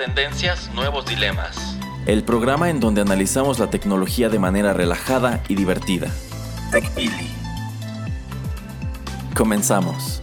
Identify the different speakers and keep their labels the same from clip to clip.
Speaker 1: Tendencias, nuevos dilemas. El programa en donde analizamos la tecnología de manera relajada y divertida. TechPili. Comenzamos.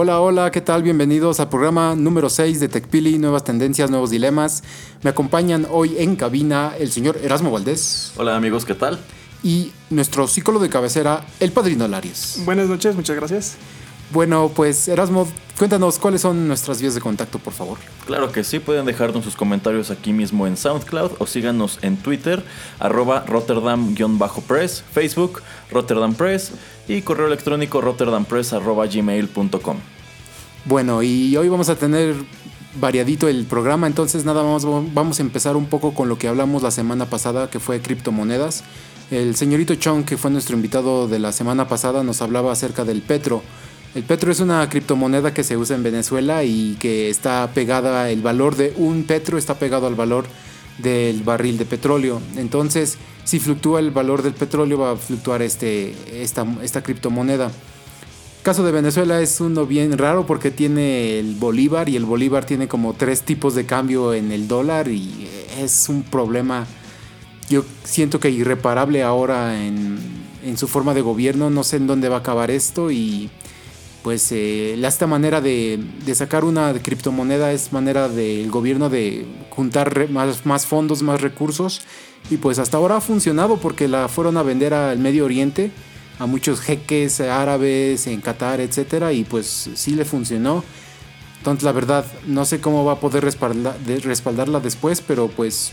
Speaker 2: Hola, hola, ¿qué tal? Bienvenidos al programa número 6 de TechPili, Nuevas Tendencias, Nuevos Dilemas. Me acompañan hoy en cabina el señor Erasmo Valdés
Speaker 1: Hola amigos, ¿qué tal?
Speaker 2: y nuestro psicólogo de cabecera, el Padrino Larios.
Speaker 3: Buenas noches, muchas gracias.
Speaker 2: Bueno, pues Erasmo, cuéntanos cuáles son nuestras vías de contacto, por favor.
Speaker 1: Claro que sí, pueden dejarnos sus comentarios aquí mismo en SoundCloud o síganos en Twitter, arroba Rotterdam-Press, Facebook, Rotterdam Press y correo electrónico rotterdampress arroba gmail.com.
Speaker 2: Bueno, y hoy vamos a tener variadito el programa, entonces nada más vamos a empezar un poco con lo que hablamos la semana pasada, que fue criptomonedas. El señorito Chong, que fue nuestro invitado de la semana pasada, nos hablaba acerca del petro. El petro es una criptomoneda que se usa en Venezuela y que está pegada, el valor de un petro está pegado al valor del barril de petróleo. Entonces, si fluctúa el valor del petróleo, va a fluctuar este, esta, esta criptomoneda. El caso de Venezuela es uno bien raro porque tiene el bolívar y el bolívar tiene como tres tipos de cambio en el dólar y es un problema, yo siento que irreparable ahora en, su forma de gobierno. No sé en dónde va a acabar esto y pues eh, esta manera de, sacar una criptomoneda es manera del gobierno de juntar más fondos, más recursos y pues hasta ahora ha funcionado porque la fueron a vender al Medio Oriente a muchos jeques árabes en Qatar, etcétera y pues sí le funcionó. Entonces la verdad no sé cómo va a poder respalda- de- respaldarla después, pero pues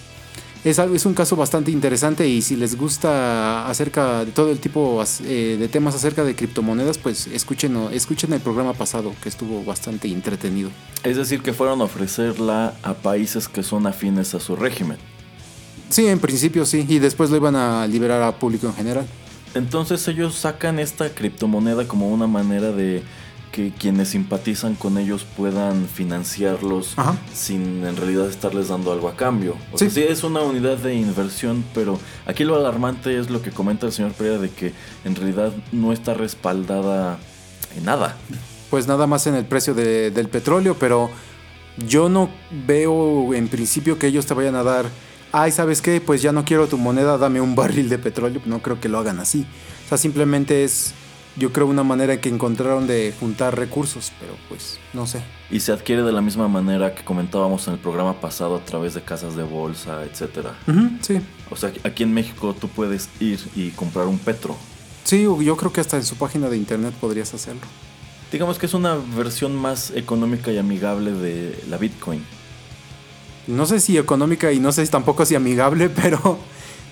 Speaker 2: es, es un caso bastante interesante y si les gusta acerca de todo el tipo eh, de temas acerca de criptomonedas, pues escuchen, escuchen el programa pasado que estuvo bastante entretenido.
Speaker 1: Es decir, que fueron a ofrecerla a países que son afines a su régimen.
Speaker 2: Sí, en principio sí, y después lo iban a liberar a público en general.
Speaker 1: Entonces ellos sacan esta criptomoneda como una manera de que quienes simpatizan con ellos puedan financiarlos
Speaker 2: Ajá.
Speaker 1: sin en realidad estarles dando algo a cambio. O
Speaker 2: Sí.
Speaker 1: sea, sí es una unidad de inversión, pero aquí lo alarmante es lo que comenta el señor Pereira de que en realidad no está respaldada en nada.
Speaker 2: Pues nada más en el precio de- del petróleo, pero yo no veo en principio que ellos te vayan a dar, ay, ¿sabes qué? Pues ya no quiero tu moneda, dame un barril de petróleo. No creo que lo hagan así. O sea, simplemente es, yo creo, una manera en que encontraron de juntar recursos, pero pues no sé.
Speaker 1: Y se adquiere de la misma manera que comentábamos en el programa pasado a través de casas de bolsa, etcétera.
Speaker 2: Sí.
Speaker 1: O sea, aquí en México tú puedes ir y comprar un petro.
Speaker 2: Sí, yo creo que hasta en su página de internet podrías hacerlo.
Speaker 1: Digamos que es una versión más económica y amigable de la Bitcoin.
Speaker 2: No sé si económica y no sé si tampoco si amigable, pero,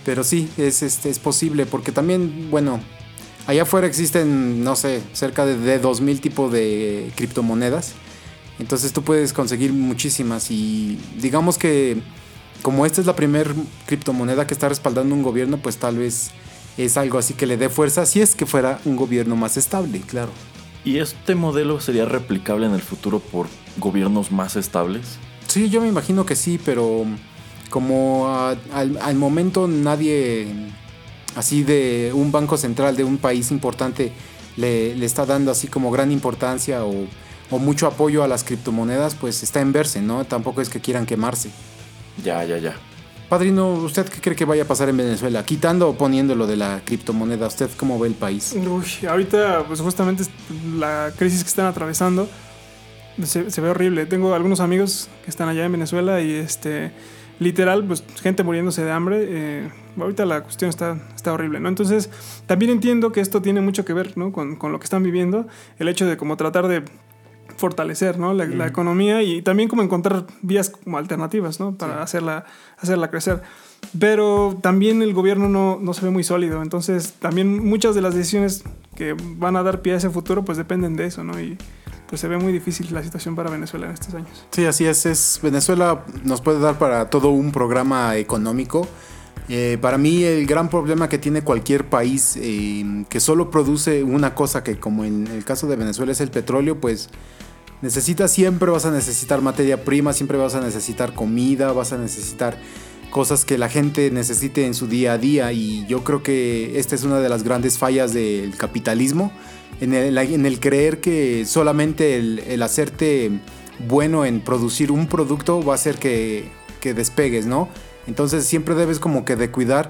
Speaker 2: pero sí, es, este, es posible, porque también, bueno, allá afuera existen, no sé, cerca de, de 2.000 tipos de criptomonedas, entonces tú puedes conseguir muchísimas y digamos que como esta es la primera criptomoneda que está respaldando un gobierno, pues tal vez es algo así que le dé fuerza, si es que fuera un gobierno más estable, claro.
Speaker 1: ¿Y este modelo sería replicable en el futuro por gobiernos más estables?
Speaker 2: Sí, yo me imagino que sí, pero como a- al, al momento nadie así de un banco central de un país importante le, le está dando así como gran importancia o, o mucho apoyo a las criptomonedas, pues está en verse, ¿no? Tampoco es que quieran quemarse.
Speaker 1: Ya, ya, ya.
Speaker 2: Padrino, ¿usted qué cree que vaya a pasar en Venezuela? Quitando o poniendo lo de la criptomoneda, ¿usted cómo ve el país?
Speaker 3: Uy, ahorita, pues justamente la crisis que están atravesando se, se ve horrible. Tengo algunos amigos que están allá en Venezuela y este, literal, pues gente muriéndose de hambre. eh, ahorita la cuestión está, está horrible, ¿no? Entonces, también entiendo que esto tiene mucho que ver, ¿no? Con, con lo que están viviendo. El hecho de como tratar de fortalecer ¿no? la, la economía y también como encontrar vías como alternativas ¿no? para hacerla, hacerla crecer. Pero también el gobierno no, no, se ve muy sólido, entonces también muchas de las decisiones que van a dar pie a ese futuro pues dependen de eso, ¿no? Y pues se ve muy difícil la situación para Venezuela en estos años.
Speaker 2: Sí, así es, es Venezuela nos puede dar para todo un programa económico. Eh, para mí el gran problema que tiene cualquier país eh, que solo produce una cosa que como en el caso de Venezuela es el petróleo, pues necesitas siempre vas a necesitar materia prima, siempre vas a necesitar comida, vas a necesitar cosas que la gente necesite en su día a día y yo creo que esta es una de las grandes fallas del capitalismo, en el, en el creer que solamente el, el, hacerte bueno en producir un producto va a hacer que, que despegues, ¿no? Entonces siempre debes como que de cuidar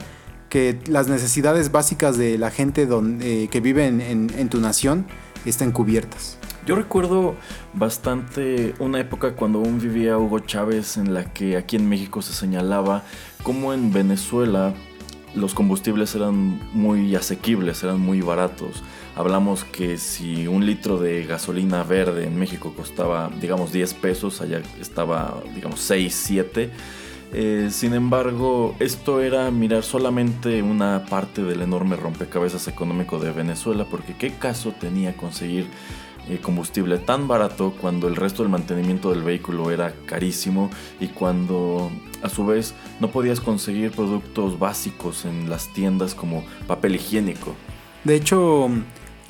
Speaker 2: que las necesidades básicas de la gente donde, eh, que vive en, en, en tu nación estén cubiertas.
Speaker 1: Yo recuerdo bastante una época cuando aún vivía Hugo Chávez en la que aquí en México se señalaba cómo en Venezuela los combustibles eran muy asequibles, eran muy baratos. Hablamos que si un litro de gasolina verde en México costaba, digamos, 10 pesos, allá estaba, digamos, 6, 7. Eh, sin embargo, esto era mirar solamente una parte del enorme rompecabezas económico de Venezuela, porque qué caso tenía conseguir eh, combustible tan barato cuando el resto del mantenimiento del vehículo era carísimo y cuando a su vez no podías conseguir productos básicos en las tiendas como papel higiénico.
Speaker 2: De hecho,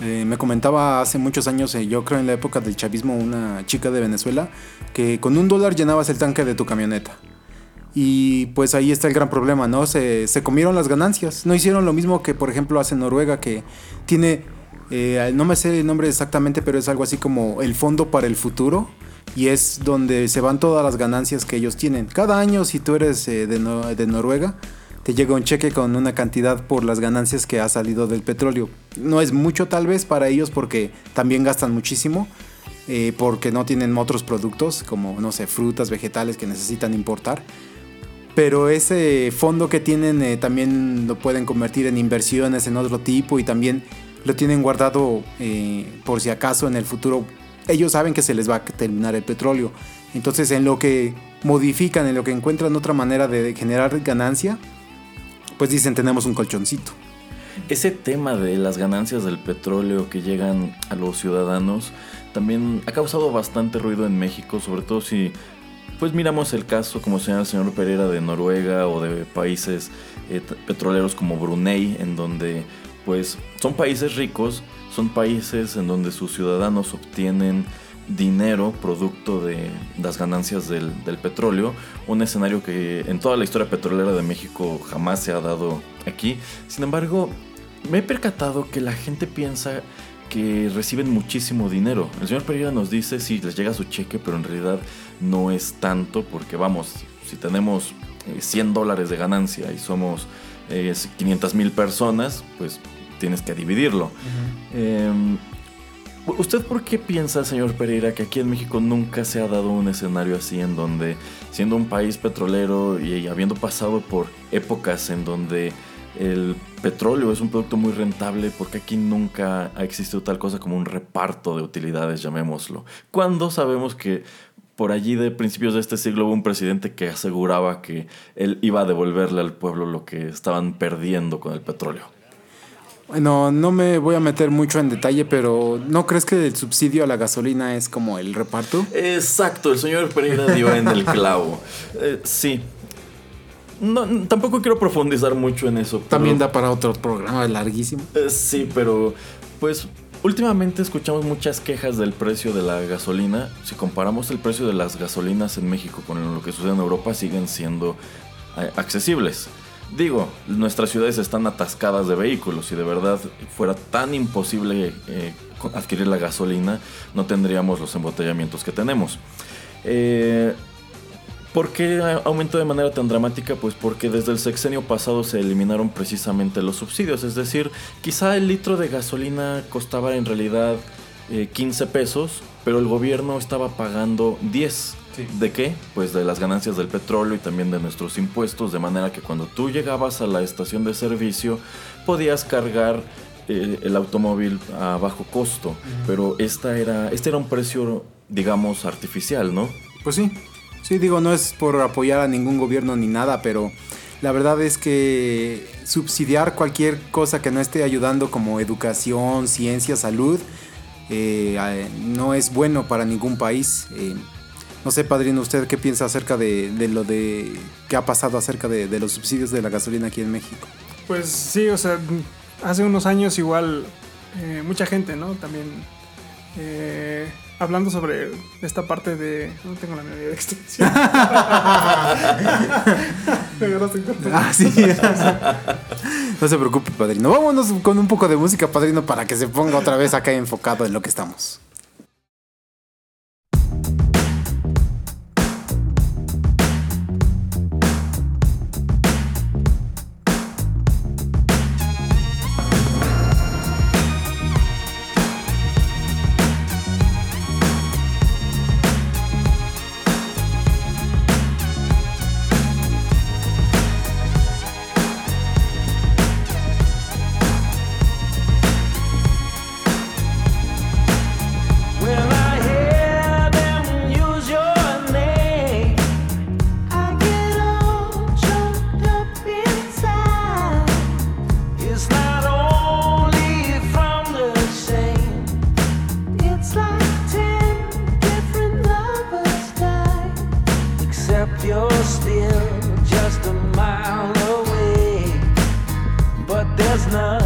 Speaker 2: eh, me comentaba hace muchos años, eh, yo creo en la época del chavismo, una chica de Venezuela, que con un dólar llenabas el tanque de tu camioneta. Y pues ahí está el gran problema, ¿no? Se, se comieron las ganancias. No hicieron lo mismo que, por ejemplo, hace Noruega, que tiene eh, no me sé el nombre exactamente, pero es algo así como el fondo para el futuro. Y es donde se van todas las ganancias que ellos tienen. Cada año, si tú eres de, de, Noruega, te llega un cheque con una cantidad por las ganancias que ha salido del petróleo. No es mucho tal vez para ellos porque también gastan muchísimo. Eh, porque no tienen otros productos como, no sé, frutas, vegetales que necesitan importar. Pero ese fondo que tienen eh, también lo pueden convertir en inversiones en otro tipo y también lo tienen guardado eh, por si acaso en el futuro. Ellos saben que se les va a terminar el petróleo. Entonces en lo que modifican, en lo que encuentran otra manera de generar ganancia, pues dicen tenemos un colchoncito.
Speaker 1: Ese tema de las ganancias del petróleo que llegan a los ciudadanos también ha causado bastante ruido en México, sobre todo si pues miramos el caso como señala el señor Pereira de Noruega o de países eh, petroleros como Brunei, en donde pues son países ricos, son países en donde sus ciudadanos obtienen dinero producto de las ganancias del, del, petróleo, un escenario que en toda la historia petrolera de México jamás se ha dado aquí. Sin embargo, me he percatado que la gente piensa que reciben muchísimo dinero. El señor Pereira nos dice si les llega su cheque, pero en realidad no es tanto porque vamos, si tenemos 100 eh, dólares de ganancia y somos eh, 500 mil personas, pues tienes que dividirlo. Uh -huh. eh, ¿Usted por qué piensa, señor Pereira, que aquí en México nunca se ha dado un escenario así en donde, siendo un país petrolero y habiendo pasado por épocas en donde el petróleo es un producto muy rentable, porque aquí nunca ha existido tal cosa como un reparto de utilidades, llamémoslo? Cuando sabemos que por allí de principios de este siglo hubo un presidente que aseguraba que él iba a devolverle al pueblo lo que estaban perdiendo con el petróleo.
Speaker 2: Bueno, no me voy a meter mucho en detalle, pero ¿no crees que el subsidio a la gasolina es como el reparto?
Speaker 1: Exacto, el señor Pereira dio en el clavo. Eh, sí. No, tampoco quiero profundizar mucho en eso.
Speaker 2: También da para otro programa larguísimo.
Speaker 1: Eh, sí, pero pues últimamente escuchamos muchas quejas del precio de la gasolina. Si comparamos el precio de las gasolinas en México con lo que sucede en Europa, siguen siendo eh, accesibles. Digo, nuestras ciudades están atascadas de vehículos. Si de verdad fuera tan imposible eh, adquirir la gasolina, no tendríamos los embotellamientos que tenemos. Eh, ¿Por qué aumentó de manera tan dramática? Pues porque desde el sexenio pasado se eliminaron precisamente los subsidios. Es decir, quizá el litro de gasolina costaba en realidad eh, 15 pesos, pero el gobierno estaba pagando 10. Sí. ¿De qué? Pues de las ganancias del petróleo y también de nuestros impuestos, de manera que cuando tú llegabas a la estación de servicio podías cargar eh, el automóvil a bajo costo, uh -huh. pero esta era, este era un precio digamos, artificial, ¿no?
Speaker 4: Pues sí, sí, digo, no es por apoyar a ningún gobierno ni nada, pero la verdad es que subsidiar cualquier cosa que no esté ayudando como educación, ciencia, salud, eh, no es bueno para ningún país. Eh, no sé, padrino, ¿usted qué piensa acerca de, lo de qué ha pasado acerca de, los subsidios de la gasolina aquí en México?
Speaker 3: Pues sí, o sea, hace unos años igual eh, mucha gente, ¿no? También eh, hablando sobre esta parte de. No tengo la medida de extensión.
Speaker 4: ah, sí. no se preocupe, padrino. Vámonos con un poco de música, padrino, para que se ponga otra vez acá enfocado en lo que estamos. sana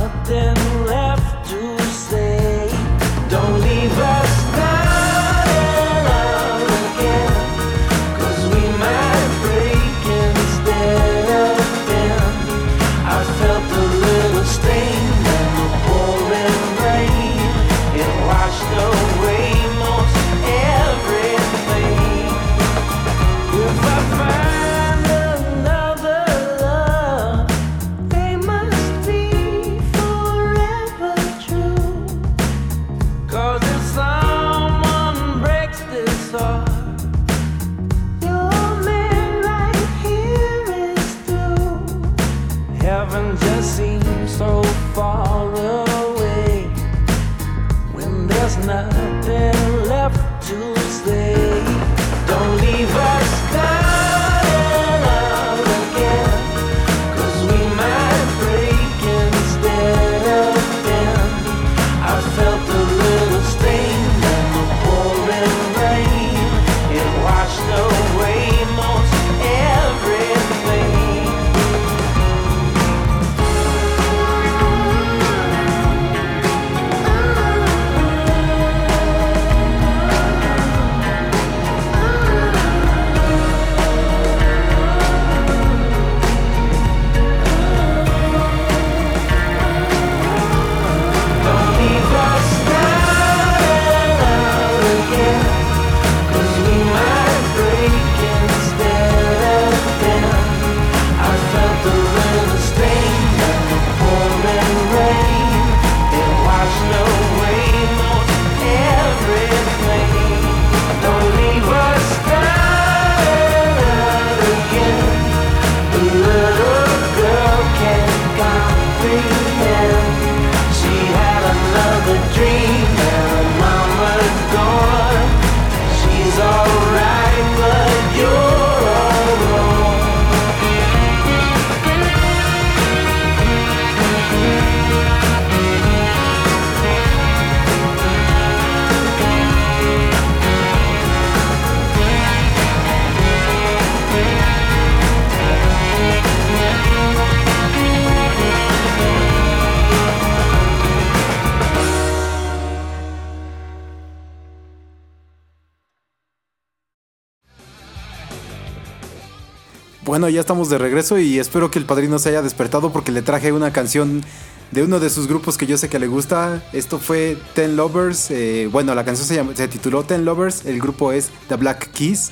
Speaker 4: Bueno, ya estamos de regreso y espero que el padrino se haya despertado porque le traje una canción de uno de sus grupos que yo sé que le gusta. Esto fue Ten Lovers. Eh, bueno, la canción se, se, tituló Ten Lovers. El grupo es The Black Keys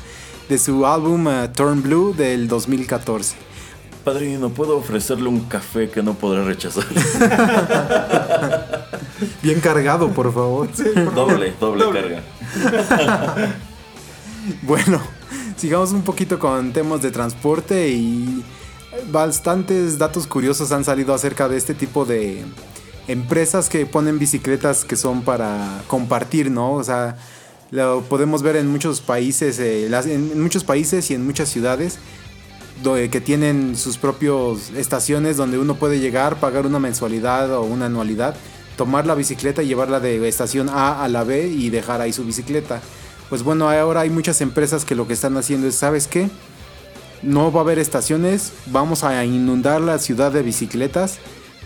Speaker 4: de su álbum uh, Turn Blue del 2014.
Speaker 1: Padrino, ¿puedo ofrecerle un café que no podré rechazar?
Speaker 4: Bien cargado, por favor.
Speaker 1: doble, doble, doble, carga.
Speaker 4: bueno, sigamos un poquito con temas de transporte y bastantes datos curiosos han salido acerca de este tipo de empresas que ponen bicicletas que son para compartir, ¿no? O sea,
Speaker 2: Lo podemos ver en muchos países, eh, en muchos países y en muchas ciudades do- que tienen sus propios estaciones donde uno puede llegar, pagar una mensualidad o una anualidad, tomar la bicicleta y llevarla de estación A a la B y dejar ahí su bicicleta. Pues bueno, ahora hay muchas empresas que lo que están haciendo es, ¿sabes qué? No va a haber estaciones, vamos a inundar la ciudad de bicicletas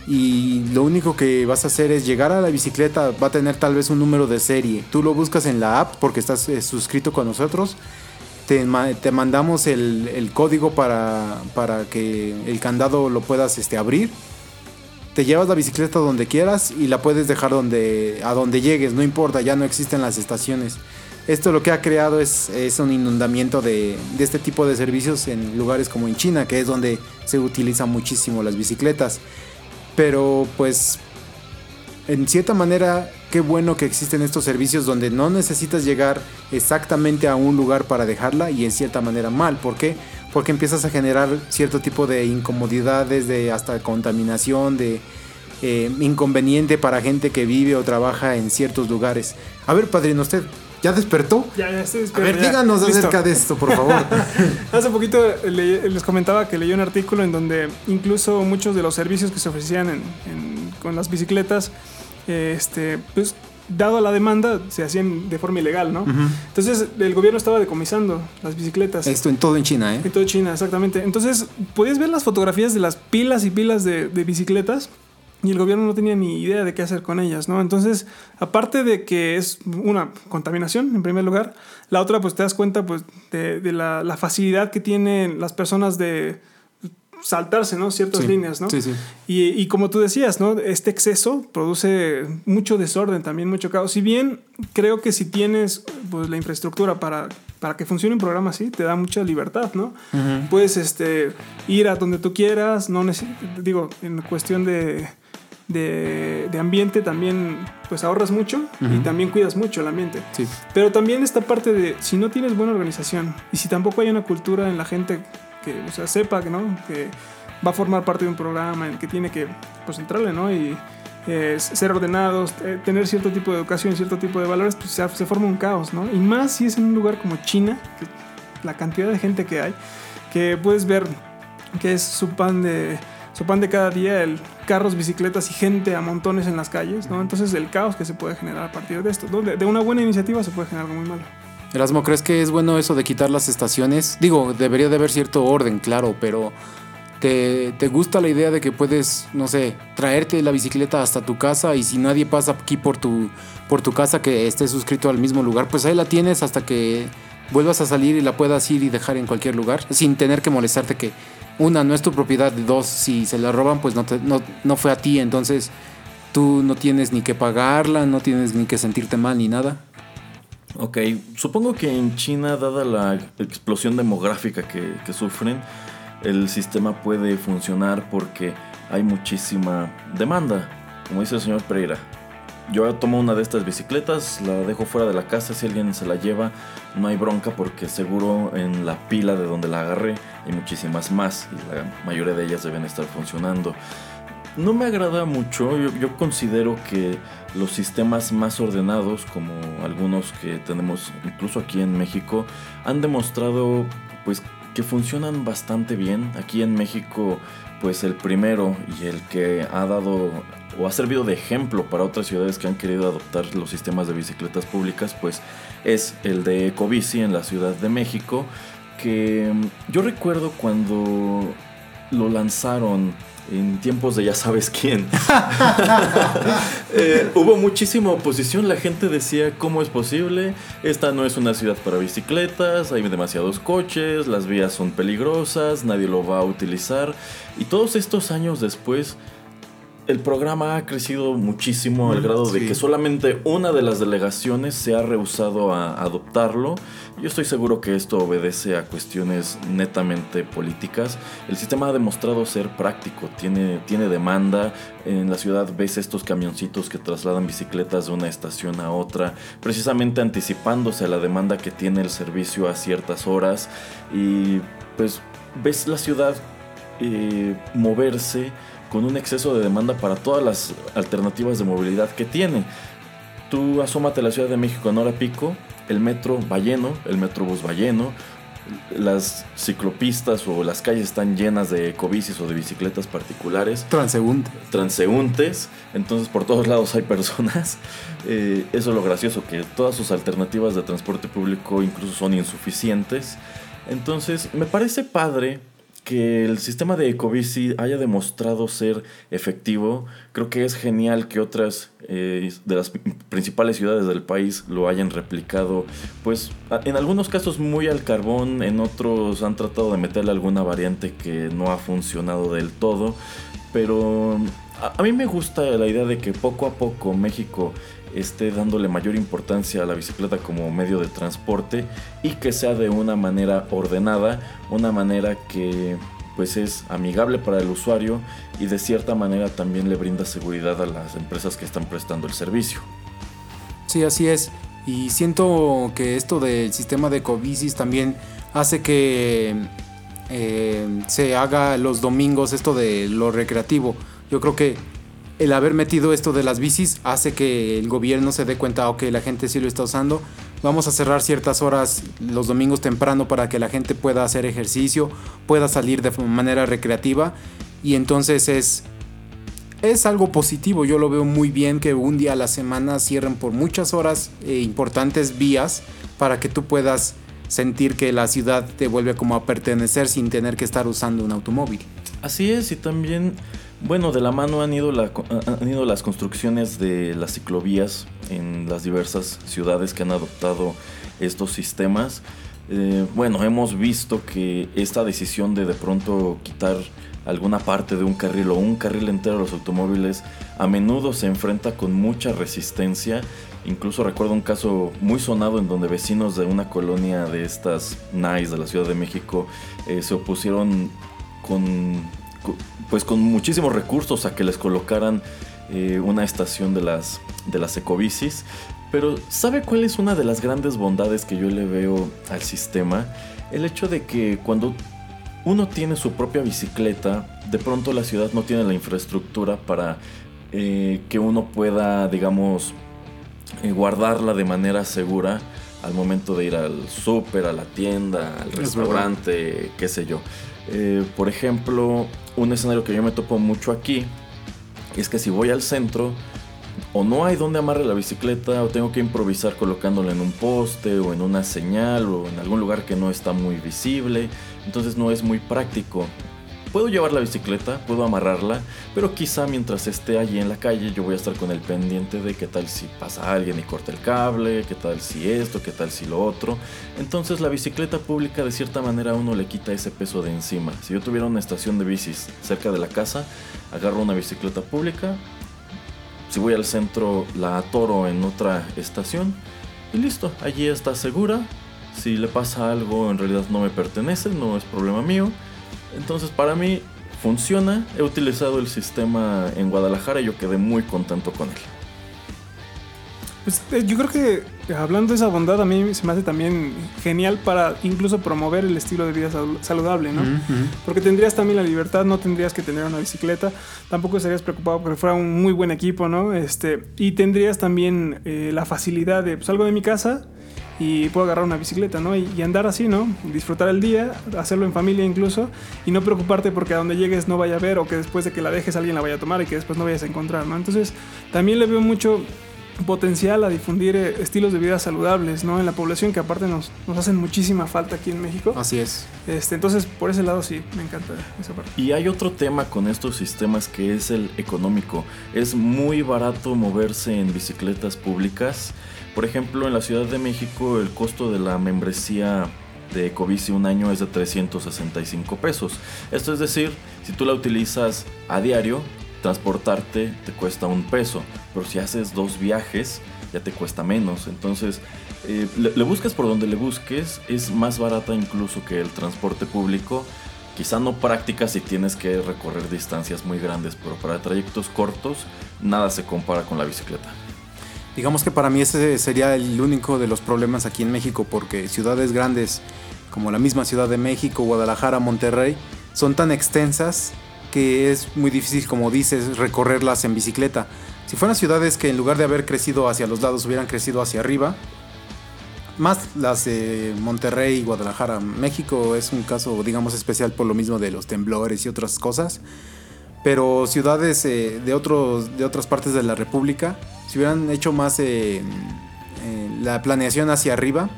Speaker 2: y lo único que vas a hacer es llegar a la bicicleta, va a tener tal vez un número de serie. Tú lo buscas en la app porque estás eh, suscrito con nosotros. Te, te mandamos el, el código para, para que el candado lo puedas este, abrir. Te llevas la bicicleta donde quieras y la puedes dejar donde, a donde llegues, no importa, ya no existen las estaciones. Esto lo que ha creado es, es un inundamiento de, de este tipo de servicios en lugares como en China, que es donde se utilizan muchísimo las bicicletas. Pero pues en cierta manera, qué bueno que existen estos servicios donde no necesitas llegar exactamente a un lugar para dejarla y en cierta manera mal. ¿Por qué? Porque empiezas a generar cierto tipo de incomodidades, de hasta contaminación, de eh, inconveniente para gente que vive o trabaja en ciertos lugares. A ver, padrino, ¿usted ya despertó?
Speaker 3: Ya, ya estoy
Speaker 2: A ver,
Speaker 3: ya.
Speaker 2: díganos
Speaker 3: Listo.
Speaker 2: acerca de esto, por favor.
Speaker 3: Hace poquito le- les comentaba que leí un artículo en donde incluso muchos de los servicios que se ofrecían en- en- con las bicicletas, eh, este, pues dado la demanda, se hacían de forma ilegal, ¿no? Entonces el gobierno estaba decomisando las bicicletas.
Speaker 2: Esto en todo en China, ¿eh?
Speaker 3: En todo China, exactamente. Entonces, podías ver las fotografías de las pilas y pilas de, de bicicletas y el gobierno no tenía ni idea de qué hacer con ellas, ¿no? Entonces, aparte de que es una contaminación, en primer lugar, la otra, pues te das cuenta, pues, de, de la, la facilidad que tienen las personas de saltarse, ¿no? Ciertas
Speaker 2: Sí,
Speaker 3: líneas, ¿no?
Speaker 2: sí, sí.
Speaker 3: Y, y como tú decías, ¿no? Este exceso produce mucho desorden, también mucho caos. Si bien creo que si tienes pues, la infraestructura para, para que funcione un programa así, te da mucha libertad, ¿no? Puedes este, ir a donde tú quieras, no digo, en cuestión de, de, de ambiente también pues ahorras mucho y también cuidas mucho el ambiente.
Speaker 2: Sí.
Speaker 3: Pero también esta parte de si no tienes buena organización y si tampoco hay una cultura en la gente que o sea, sepa que, ¿no? que va a formar parte de un programa en que tiene que pues, entrarle ¿no? y eh, ser ordenados, eh, tener cierto tipo de educación, cierto tipo de valores, pues se, se forma un caos. ¿no? Y más si es en un lugar como China, que la cantidad de gente que hay, que puedes ver que es su pan de su de cada día, el carros, bicicletas y gente a montones en las calles, ¿no? Entonces el caos que se puede generar a partir de esto, de una buena iniciativa se puede generar algo muy malo.
Speaker 2: Erasmo, ¿crees que es bueno eso de quitar las estaciones? Digo, debería de haber cierto orden, claro, pero ¿te, te gusta la idea de que puedes, no sé, traerte la bicicleta hasta tu casa y si nadie pasa aquí por tu, por tu casa que esté suscrito al mismo lugar, pues ahí la tienes hasta que vuelvas a salir y la puedas ir y dejar en cualquier lugar, sin tener que molestarte que una, no es tu propiedad, dos, si se la roban, pues no, no, no fue a ti, entonces tú no tienes ni que pagarla, no tienes ni que sentirte mal ni nada.
Speaker 1: Ok, supongo que en China, dada la explosión demográfica que sufren, el sistema puede funcionar porque hay muchísima demanda. Como dice el señor Pereira, yo tomo una de estas bicicletas, la dejo fuera de la casa, si alguien se la lleva, no hay bronca porque seguro en la pila de donde la agarré hay muchísimas más y la mayoría de ellas deben estar funcionando. No me agrada mucho, yo, yo considero que los sistemas más ordenados, como algunos que tenemos incluso aquí en México, han demostrado pues que funcionan bastante bien. Aquí en México, pues el primero y el que ha dado o ha servido de ejemplo para otras ciudades que han querido adoptar los sistemas de bicicletas públicas, pues es el de Ecobici en la Ciudad de México, que mm, yo recuerdo cuando lo lanzaron en tiempos de ya sabes quién. Eh, hubo muchísima oposición, la gente decía, ¿cómo es posible? Esta no es una ciudad para bicicletas, hay demasiados coches, las vías son peligrosas, nadie lo va a utilizar. Y todos estos años después, el programa ha crecido muchísimo al grado de que solamente una de las delegaciones se ha rehusado a adoptarlo. Yo estoy seguro que esto obedece a cuestiones netamente políticas. El sistema ha demostrado ser práctico, tiene, tiene demanda. En la ciudad ves estos camioncitos que trasladan bicicletas de una estación a otra, precisamente anticipándose a la demanda que tiene el servicio a ciertas horas. Y pues ves la ciudad eh, moverse con un exceso de demanda para todas las alternativas de movilidad que tiene. Tú asómate a la Ciudad de México en hora pico, el metro va lleno, el metrobús va lleno, las ciclopistas o las calles están llenas de ecobicis o de bicicletas particulares.
Speaker 2: Transeúnte.
Speaker 1: Transeúntes. Entonces por todos lados hay personas. Eh, eso es lo gracioso, que todas sus alternativas de transporte público incluso son insuficientes. Entonces me parece padre que el sistema de Ecobici haya demostrado ser efectivo. Creo que es genial que otras eh, de las principales ciudades del país lo hayan replicado. Pues en algunos casos muy al carbón, en otros han tratado de meterle alguna variante que no ha funcionado del todo. Pero a mí me gusta la idea de que poco a poco México esté dándole mayor importancia a la bicicleta como medio de transporte y que sea de una manera ordenada, una manera que pues es amigable para el usuario y de cierta manera también le brinda seguridad a las empresas que están prestando el servicio.
Speaker 2: Sí, así es. Y siento que esto del sistema de ecobicis también hace que eh, se haga los domingos esto de lo recreativo. Yo creo que el haber metido esto de las bicis hace que el gobierno se dé cuenta, que la gente sí lo está usando. Vamos a cerrar ciertas horas los domingos temprano para que la gente pueda hacer ejercicio, pueda salir de manera recreativa y entonces es es algo positivo. Yo lo veo muy bien que un día a la semana cierren por muchas horas eh, importantes vías para que tú puedas sentir que la ciudad te vuelve como a pertenecer sin tener que estar usando un automóvil.
Speaker 1: Así es, y también bueno, de la mano han ido, han ido las construcciones de las ciclovías en las diversas ciudades que han adoptado estos sistemas. Eh, bueno, hemos visto que esta decisión de de pronto quitar alguna parte de un carril o un carril entero de los automóviles a menudo se enfrenta con mucha resistencia. Incluso recuerdo un caso muy sonado en donde vecinos de una colonia de estas NICE de la Ciudad de México eh, se opusieron con pues con muchísimos recursos a que les colocaran eh, una estación de las, de las ecobicis. Pero ¿sabe cuál es una de las grandes bondades que yo le veo al sistema? El hecho de que cuando uno tiene su propia bicicleta, de pronto la ciudad no tiene la infraestructura para eh, que uno pueda, digamos, eh, guardarla de manera segura al momento de ir al súper, a la tienda, al restaurante, qué sé yo. Eh, por ejemplo, un escenario que yo me topo mucho aquí es que si voy al centro, o no hay donde amarre la bicicleta, o tengo que improvisar colocándola en un poste, o en una señal, o en algún lugar que no está muy visible. Entonces no es muy práctico. Puedo llevar la bicicleta, puedo amarrarla, pero quizá mientras esté allí en la calle yo voy a estar con el pendiente de qué tal si pasa alguien y corta el cable, qué tal si esto, qué tal si lo otro. Entonces la bicicleta pública de cierta manera a uno le quita ese peso de encima. Si yo tuviera una estación de bicis cerca de la casa, agarro una bicicleta pública, si voy al centro la atoro en otra estación y listo, allí está segura. Si le pasa algo en realidad no me pertenece, no es problema mío entonces para mí funciona. He utilizado el sistema en Guadalajara y yo quedé muy contento con él.
Speaker 3: Pues eh, yo creo que hablando de esa bondad a mí se me hace también genial para incluso promover el estilo de vida saludable, ¿no? Porque tendrías también la libertad, no tendrías que tener una bicicleta, tampoco estarías preocupado porque fuera un muy buen equipo, ¿no? Este, y tendrías también eh, la facilidad de, salgo de mi casa, y puedo agarrar una bicicleta, ¿no? Y, andar así, ¿no? Disfrutar el día, hacerlo en familia incluso, y no preocuparte porque a donde llegues no vaya a ver o que después de que la dejes alguien la vaya a tomar y que después no vayas a encontrar, ¿no? Entonces, también le veo mucho potencial a difundir eh, estilos de vida saludables, ¿no? En la población que aparte nos, nos hacen muchísima falta aquí en México.
Speaker 2: Así es.
Speaker 3: Este, entonces, por ese lado sí, me encanta esa parte.
Speaker 1: Y hay otro tema con estos sistemas que es el económico. Es muy barato moverse en bicicletas públicas. Por ejemplo, en la Ciudad de México el costo de la membresía de Ecobici un año es de 365 pesos. Esto es decir, si tú la utilizas a diario, transportarte te cuesta un peso, pero si haces dos viajes ya te cuesta menos. Entonces, eh, le, buscas por donde le busques, es más barata incluso que el transporte público. Quizá no práctica si tienes que recorrer distancias muy grandes, pero para trayectos cortos nada se compara con la bicicleta.
Speaker 2: Digamos que para mí ese sería el único de los problemas aquí en México, porque ciudades grandes como la misma Ciudad de México, Guadalajara, Monterrey, son tan extensas que es muy difícil, como dices, recorrerlas en bicicleta. Si fueran ciudades que en lugar de haber crecido hacia los lados hubieran crecido hacia arriba, más las de Monterrey y Guadalajara. México es un caso, digamos, especial por lo mismo de los temblores y otras cosas. Pero ciudades eh, de, otros, de otras partes de la República, si hubieran hecho más eh, eh, la planeación hacia arriba,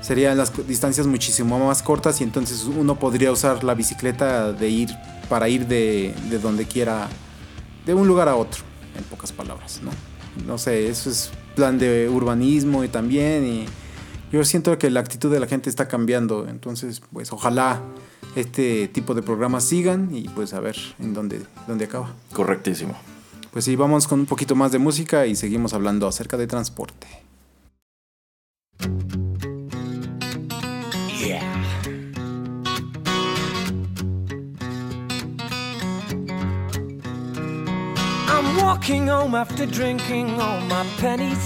Speaker 2: serían las distancias muchísimo más cortas y entonces uno podría usar la bicicleta de ir para ir de, de donde quiera, de un lugar a otro, en pocas palabras, ¿no? No sé, eso es plan de urbanismo y también y yo siento que la actitud de la gente está cambiando, entonces pues ojalá este tipo de programas sigan y pues a ver en dónde, dónde acaba.
Speaker 1: Correctísimo.
Speaker 2: Pues sí, vamos con un poquito más de música y seguimos hablando acerca de transporte.
Speaker 4: Walking home after drinking all my pennies.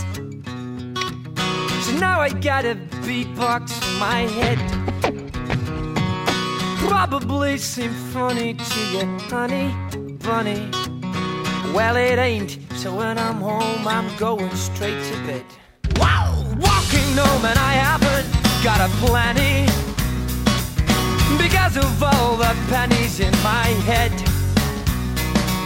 Speaker 4: So now I got a beatbox in my head. Probably seem funny to you, honey, bunny. Well, it ain't. So when I'm home, I'm going straight to bed. Wow! Walking home and I haven't got a plenty because of all the pennies in my head.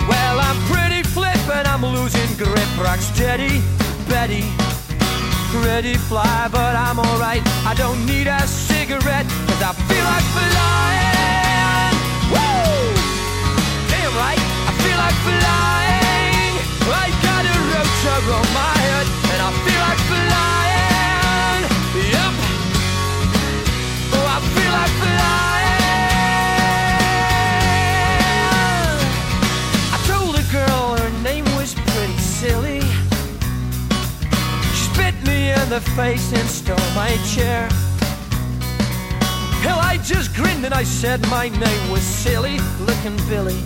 Speaker 4: Well, I'm pretty flip and I'm losing grip. Rock steady, Betty. Pretty fly, but I'm alright. I don't need a cigarette, cause I feel like the face and stole my chair. Hell, I just grinned and I said my name was silly looking Billy.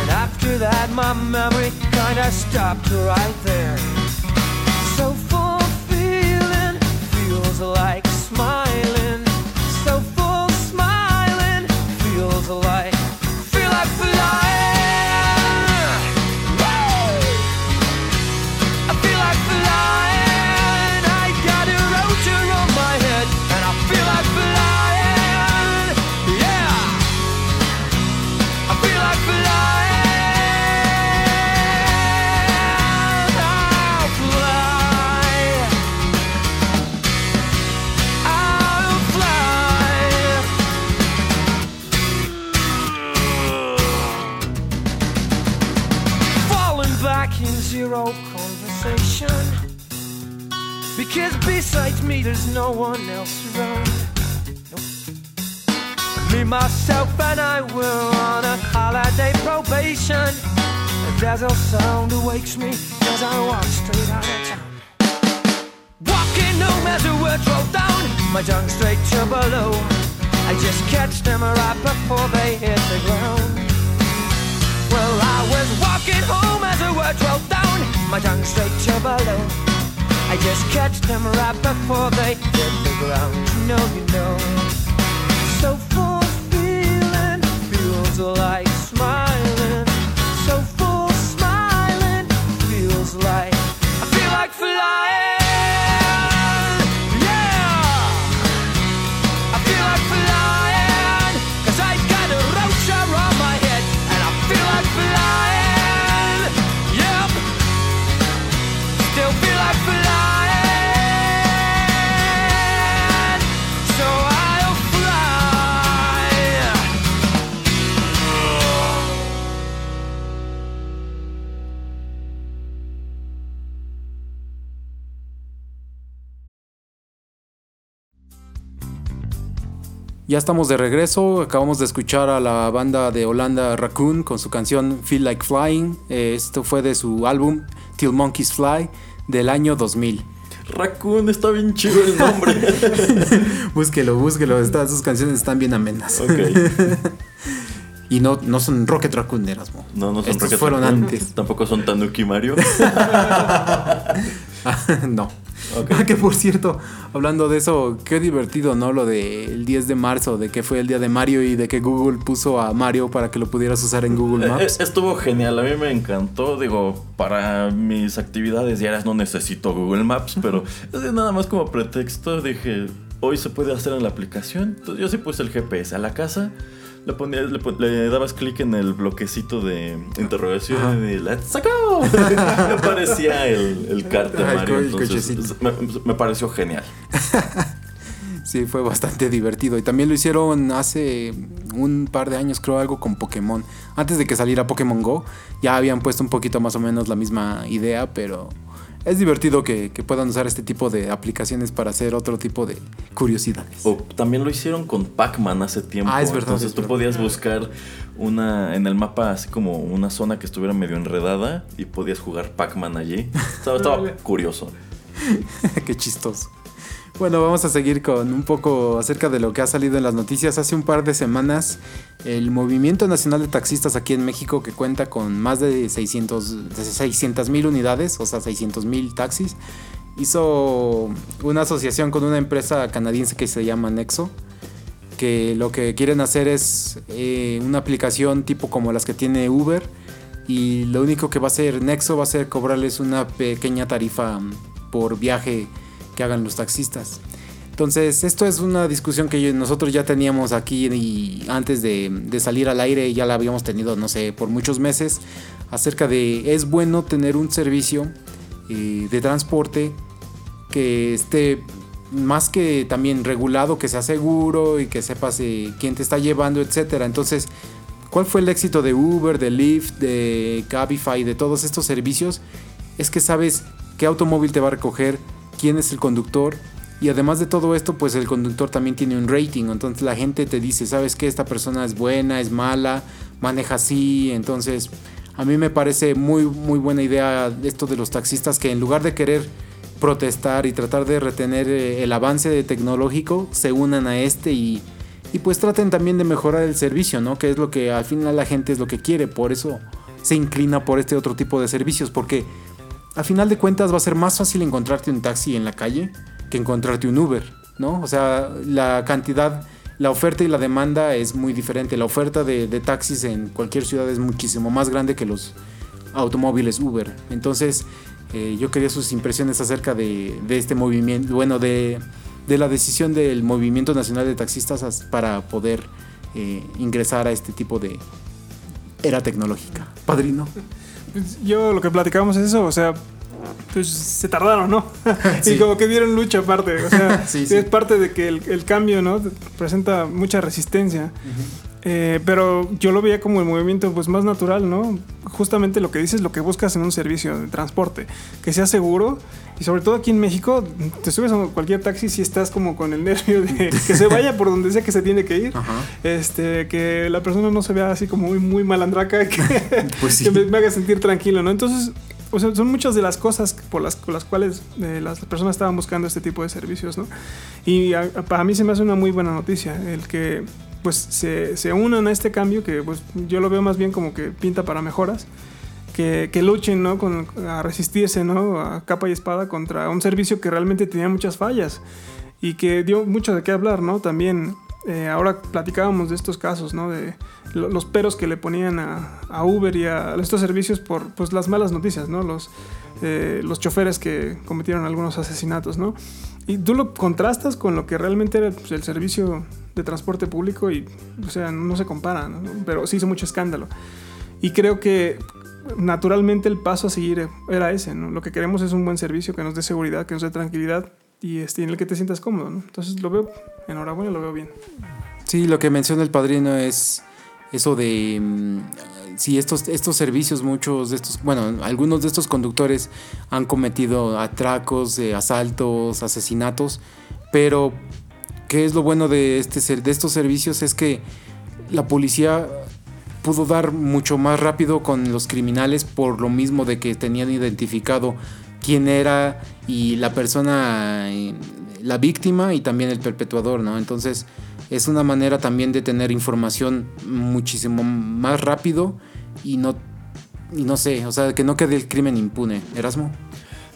Speaker 4: And after that, my memory kinda stopped right there. So full feeling feels like smiling. Me, there's no one else around. Nope. Me, myself, and I were on a holiday probation. A dazzle sound awakes me as I walk straight out of town. Walking home as the words roll down, my tongue straight to below. I just catch them right before they hit the ground. Well, I was walking home as the words rolled down, my tongue straight to below. I just catch them right before they hit the ground. You know, you know. So full feeling feels like smiling.
Speaker 2: Ya estamos de regreso, acabamos de escuchar a la banda de Holanda Raccoon con su canción Feel Like Flying. Eh, esto fue de su álbum Till Monkeys Fly del año 2000.
Speaker 1: Raccoon, está bien chido el nombre.
Speaker 2: búsquelo, búsquelo, está- sus canciones están bien amenas.
Speaker 1: ok.
Speaker 2: Y no, no son Rocket Raccoon, Erasmo.
Speaker 1: No, no son
Speaker 2: Estos
Speaker 1: Rocket
Speaker 2: fueron
Speaker 1: Raccoon.
Speaker 2: antes.
Speaker 1: Tampoco son Tanuki Mario.
Speaker 2: no. Ah, que por cierto, hablando de eso, qué divertido, ¿no? Lo del 10 de marzo, de que fue el día de Mario y de que Google puso a Mario para que lo pudieras usar en Google Maps.
Speaker 1: eh, Estuvo genial, a mí me encantó. Digo, para mis actividades diarias no necesito Google Maps, pero es nada más como pretexto. Dije, hoy se puede hacer en la aplicación. Entonces yo sí puse el GPS a la casa. Le, ponías, le, pon- le dabas clic en el bloquecito de interrogación y ¡Let's go! me aparecía el, el de Mario. Entonces,
Speaker 2: cochecito.
Speaker 1: me, me pareció genial.
Speaker 2: Sí, fue bastante divertido. Y también lo hicieron hace un par de años, creo, algo con Pokémon. Antes de que saliera Pokémon Go, ya habían puesto un poquito más o menos la misma idea, pero es divertido que, que puedan usar este tipo de aplicaciones para hacer otro tipo de curiosidades.
Speaker 1: O también lo hicieron con Pac-Man hace tiempo.
Speaker 2: Ah, es verdad,
Speaker 1: Entonces
Speaker 2: es
Speaker 1: tú
Speaker 2: verdad.
Speaker 1: podías buscar una en el mapa así como una zona que estuviera medio enredada y podías jugar Pac-Man allí. Estaba, curioso.
Speaker 2: Qué chistoso. Bueno, vamos a seguir con un poco acerca de lo que ha salido en las noticias. Hace un par de semanas, el Movimiento Nacional de Taxistas aquí en México, que cuenta con más de 600 mil unidades, o sea, 600 mil taxis, hizo una asociación con una empresa canadiense que se llama Nexo, que lo que quieren hacer es eh, una aplicación tipo como las que tiene Uber, y lo único que va a hacer Nexo va a ser cobrarles una pequeña tarifa por viaje que hagan los taxistas. Entonces, esto es una discusión que nosotros ya teníamos aquí y antes de, de salir al aire ya la habíamos tenido, no sé, por muchos meses, acerca de es bueno tener un servicio eh, de transporte que esté más que también regulado, que sea seguro y que sepas eh, quién te está llevando, etcétera. Entonces, ¿cuál fue el éxito de Uber, de Lyft, de Cabify, de todos estos servicios? Es que sabes qué automóvil te va a recoger, quién es el conductor y además de todo esto, pues el conductor también tiene un rating. Entonces la gente te dice, ¿sabes qué? Esta persona es buena, es mala, maneja así. Entonces a mí me parece muy, muy buena idea esto de los taxistas que en lugar de querer protestar y tratar de retener eh, el avance tecnológico, se unan a este y, y pues traten también de mejorar el servicio, ¿no? Que es lo que al final la gente es lo que quiere. Por eso se inclina por este otro tipo de servicios. Porque a final de cuentas va a ser más fácil encontrarte un taxi en la calle que encontrarte un Uber, ¿no? O sea, la cantidad, la oferta y la demanda es muy diferente. La oferta de, taxis en cualquier ciudad es muchísimo más grande que los automóviles Uber. Entonces, eh, yo quería sus impresiones acerca de, este movimiento, bueno, de, la decisión del Movimiento Nacional de Taxistas as- para poder eh, ingresar a este tipo de era tecnológica. Padrino.
Speaker 3: Yo lo que platicábamos es eso, o sea, pues se tardaron, ¿no?
Speaker 2: Sí.
Speaker 3: Y como que dieron lucha aparte, o sea,
Speaker 2: Sí, sí.
Speaker 3: es parte de que el, el cambio, ¿no? Presenta mucha resistencia. Eh, pero yo lo veía como el movimiento pues más natural, ¿no? Justamente lo que dices, lo que buscas en un servicio de transporte, que sea seguro y sobre todo aquí en México, te subes a cualquier taxi si estás como con el nervio de que se vaya por donde sea que se tiene que ir,
Speaker 2: Ajá.
Speaker 3: este, que la persona no se vea así como muy, muy malandraca, que,
Speaker 2: Pues sí.
Speaker 3: que me, me haga sentir tranquilo, ¿no? Entonces, o sea, son muchas de las cosas por las, por las cuales eh, las personas estaban buscando este tipo de servicios, ¿no? Y a- a- para mí se me hace una muy buena noticia el que pues se, se unan a este cambio que pues yo lo veo más bien como que pinta para mejoras. Que, que luchen ¿no? Con, a resistirse ¿no? a capa y espada contra un servicio que realmente tenía muchas fallas y que dio mucho de qué hablar, ¿no? También eh, ahora platicábamos de estos casos, ¿no? De lo- los peros que le ponían a, a Uber y a estos servicios por pues, las malas noticias, ¿no? Los, eh, los choferes que cometieron algunos asesinatos, ¿no? Y tú lo contrastas con lo que realmente era pues, el servicio de transporte público y, o sea, no se compara, ¿no? Pero sí hizo mucho escándalo. Y creo que naturalmente el paso a seguir era ese, ¿no? Lo que queremos es un buen servicio que nos dé seguridad, que nos dé tranquilidad y este, en el que te sientas cómodo, ¿no? Entonces lo veo, enhorabuena, lo veo bien.
Speaker 2: Sí, lo que menciona el padrino es eso de mm, si estos, estos servicios, muchos de estos, bueno, algunos de estos conductores han cometido atracos, eh, asaltos, asesinatos, pero ¿qué es lo bueno de, este, de estos servicios? Es que la policía pudo dar mucho más rápido con los criminales por lo mismo de que tenían identificado quién era y la persona, eh, la víctima y también el perpetuador, ¿no? Entonces es una manera también de tener información muchísimo más rápido y no, y no sé, o sea, que no quede el crimen impune. Erasmo.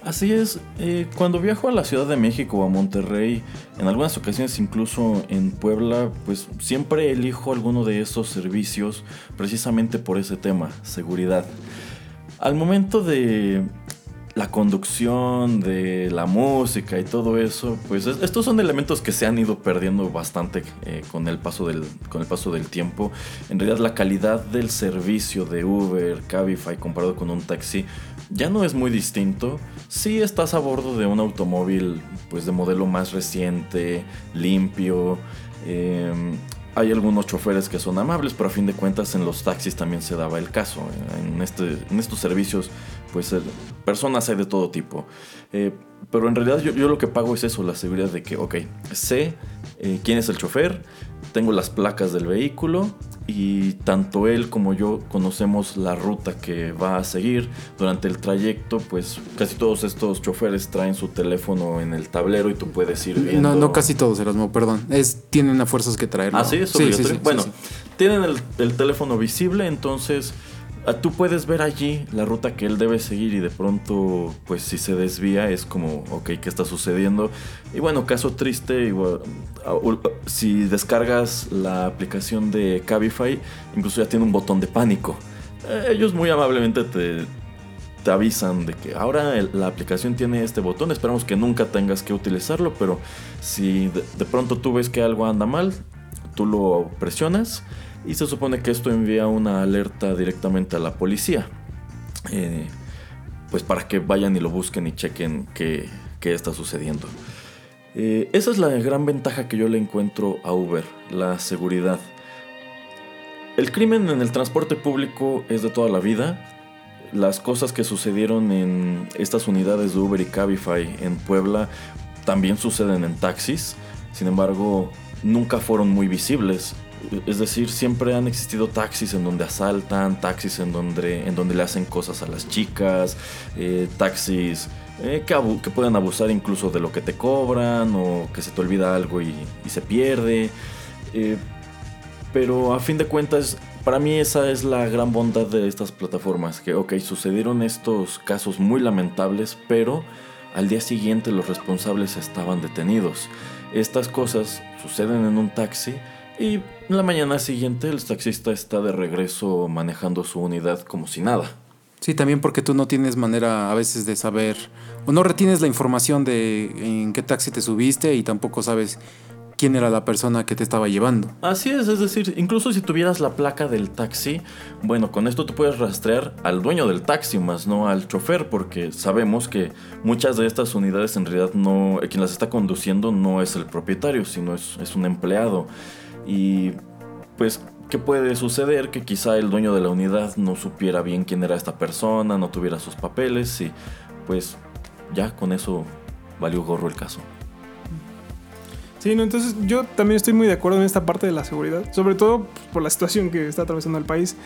Speaker 1: Así es, eh, cuando viajo a la Ciudad de México o a Monterrey, en algunas ocasiones incluso en Puebla, pues siempre elijo alguno de esos servicios precisamente por ese tema, seguridad. Al momento de la conducción, de la música y todo eso, pues es- estos son elementos que se han ido perdiendo bastante eh, con, el paso del, con el paso del tiempo. En realidad la calidad del servicio de Uber, Cabify comparado con un taxi ya no es muy distinto. Si estás a bordo de un automóvil pues de modelo más reciente, limpio, eh, hay algunos choferes que son amables, pero a fin de cuentas en los taxis también se daba el caso. En, este, en estos servicios, pues personas hay de todo tipo. Eh, pero en realidad yo, yo lo que pago es eso, la seguridad de que, ok, sé eh, quién es el chofer, tengo las placas del vehículo y tanto él como yo conocemos la ruta que va a seguir durante el trayecto, pues casi todos estos choferes traen su teléfono en el tablero y tú puedes ir viendo.
Speaker 2: No, no casi todos, Erasmo, perdón. Es, tienen a fuerzas que traerlo.
Speaker 1: Ah, sí, es
Speaker 2: Sí, sí, sí,
Speaker 1: bueno, tienen el, el teléfono visible, entonces tú puedes ver allí la ruta que él debe seguir y de pronto, pues si se desvía es como, ok, ¿qué está sucediendo? Y bueno, caso triste, ah, ul- si descargas la aplicación de Cabify, incluso ya tiene un botón de pánico. Eh, ellos muy amablemente te, te avisan de que ahora la aplicación tiene este botón. Esperamos que nunca tengas que utilizarlo, pero si de pronto tú ves que algo anda mal, tú lo presionas y se supone que esto envía una alerta directamente a la policía. Eh, pues para que vayan y lo busquen y chequen qué, qué está sucediendo. Eh, esa es la gran ventaja que yo le encuentro a Uber, la seguridad. El crimen en el transporte público es de toda la vida. Las cosas que sucedieron en estas unidades de Uber y Cabify en Puebla también suceden en taxis. Sin embargo, nunca fueron muy visibles. Es decir, siempre han existido taxis en donde asaltan, taxis en donde, en donde le hacen cosas a las chicas, eh, taxis eh, que, que pueden abusar incluso de lo que te cobran o que se te olvida algo y, y se pierde. Eh, pero a fin de cuentas, para mí esa es la gran bondad de estas plataformas. Que, ok, sucedieron estos casos muy lamentables, pero al día siguiente los responsables estaban detenidos. Estas cosas suceden en un taxi y la mañana siguiente el taxista está de regreso manejando su unidad como si nada.
Speaker 2: Sí, también porque tú no tienes manera a veces de saber o no retienes la información de en qué taxi te subiste y tampoco sabes quién era la persona que te estaba llevando.
Speaker 1: Así es, es decir, incluso si tuvieras la placa del taxi, bueno, con esto tú puedes rastrear al dueño del taxi, más no al chofer, porque sabemos que muchas de estas unidades en realidad no, quien las está conduciendo no es el propietario, sino es, es un empleado. Y pues, ¿qué puede suceder? Que quizá el dueño de la unidad no supiera bien quién era esta persona, no tuviera sus papeles y pues ya con eso valió gorro el caso.
Speaker 3: Sí, no, entonces yo también estoy muy de acuerdo en esta parte de la seguridad, sobre todo por la situación que está atravesando el país.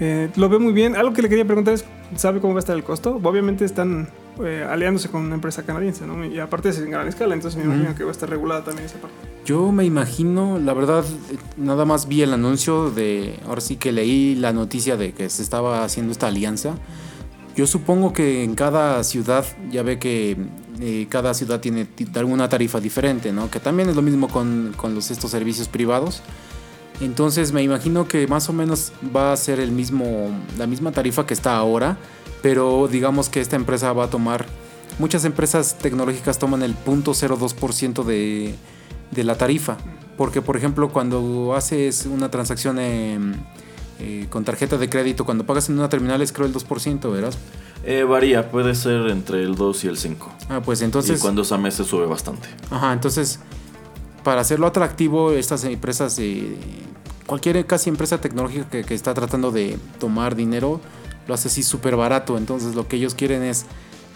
Speaker 3: Eh, lo veo muy bien. Algo que le quería preguntar es, ¿sabe cómo va a estar el costo? Obviamente están eh, aliándose con una empresa canadiense, ¿no? Y aparte es en gran escala, entonces me imagino que va a estar regulada también esa parte.
Speaker 2: Yo me imagino, la verdad, nada más vi el anuncio de, ahora sí que leí la noticia de que se estaba haciendo esta alianza. Yo supongo que en cada ciudad, ya ve que eh, cada ciudad tiene ti- alguna tarifa diferente, ¿no? Que también es lo mismo con, con los, estos servicios privados. Entonces me imagino que más o menos va a ser el mismo, la misma tarifa que está ahora, pero digamos que esta empresa va a tomar, muchas empresas tecnológicas toman el 0.02% de, de la tarifa, porque por ejemplo cuando haces una transacción eh, con tarjeta de crédito, cuando pagas en una terminal es creo el 2%, ¿verdad?
Speaker 1: Eh, varía, puede ser entre el 2 y el 5.
Speaker 2: Ah, pues entonces...
Speaker 1: y cuando es a meses sube bastante.
Speaker 2: Ajá, entonces, para hacerlo atractivo, estas empresas, eh, cualquier casi empresa tecnológica que, que está tratando de tomar dinero, lo hace así súper barato. Entonces, lo que ellos quieren es,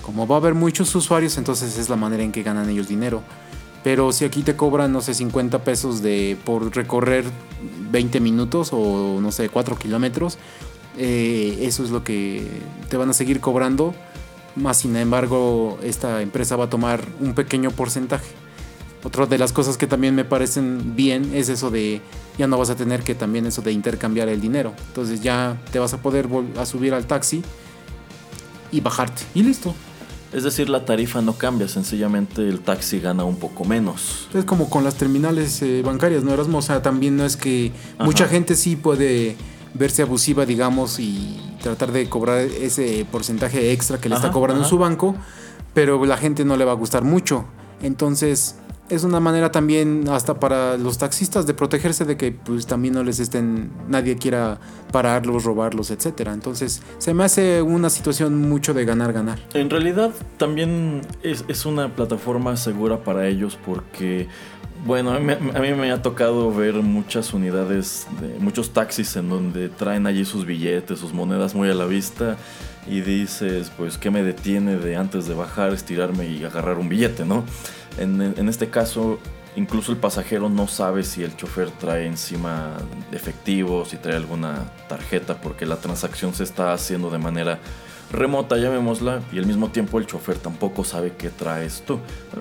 Speaker 2: como va a haber muchos usuarios, entonces es la manera en que ganan ellos dinero. Pero si aquí te cobran, no sé, 50 pesos de, por recorrer 20 minutos o, no sé, 4 kilómetros, eh, eso es lo que te van a seguir cobrando. Más sin embargo, esta empresa va a tomar un pequeño porcentaje. Otra de las cosas que también me parecen bien es eso de ya no vas a tener que también eso de intercambiar el dinero. Entonces ya te vas a poder a subir al taxi y bajarte. Y listo.
Speaker 1: Es decir, la tarifa no cambia, sencillamente el taxi gana un poco menos.
Speaker 2: Es como con las terminales eh, bancarias, ¿no, Erasmo? O sea, también no es que mucha gente sí puede verse abusiva, digamos, y tratar de cobrar ese porcentaje extra que le está cobrando en
Speaker 1: ajá.
Speaker 2: su banco, pero la gente no le va a gustar mucho. Entonces, es una manera también hasta para los taxistas de protegerse de que pues también no les estén, nadie quiera pararlos, robarlos, etcétera. Entonces, se me hace una situación mucho de ganar, ganar.
Speaker 1: En realidad también es, es una plataforma segura para ellos porque, bueno, a mí, me- a mí me ha tocado ver muchas unidades, de, muchos taxis en donde traen allí sus billetes, sus monedas muy a la vista y dices, pues, ¿qué me detiene de antes de bajar, estirarme y agarrar un billete, no? En, este caso, incluso el pasajero no sabe si el chofer trae encima efectivo, si trae alguna tarjeta, porque la transacción se está haciendo de manera remota, llamémosla, y al mismo tiempo el chofer tampoco sabe qué traes tú.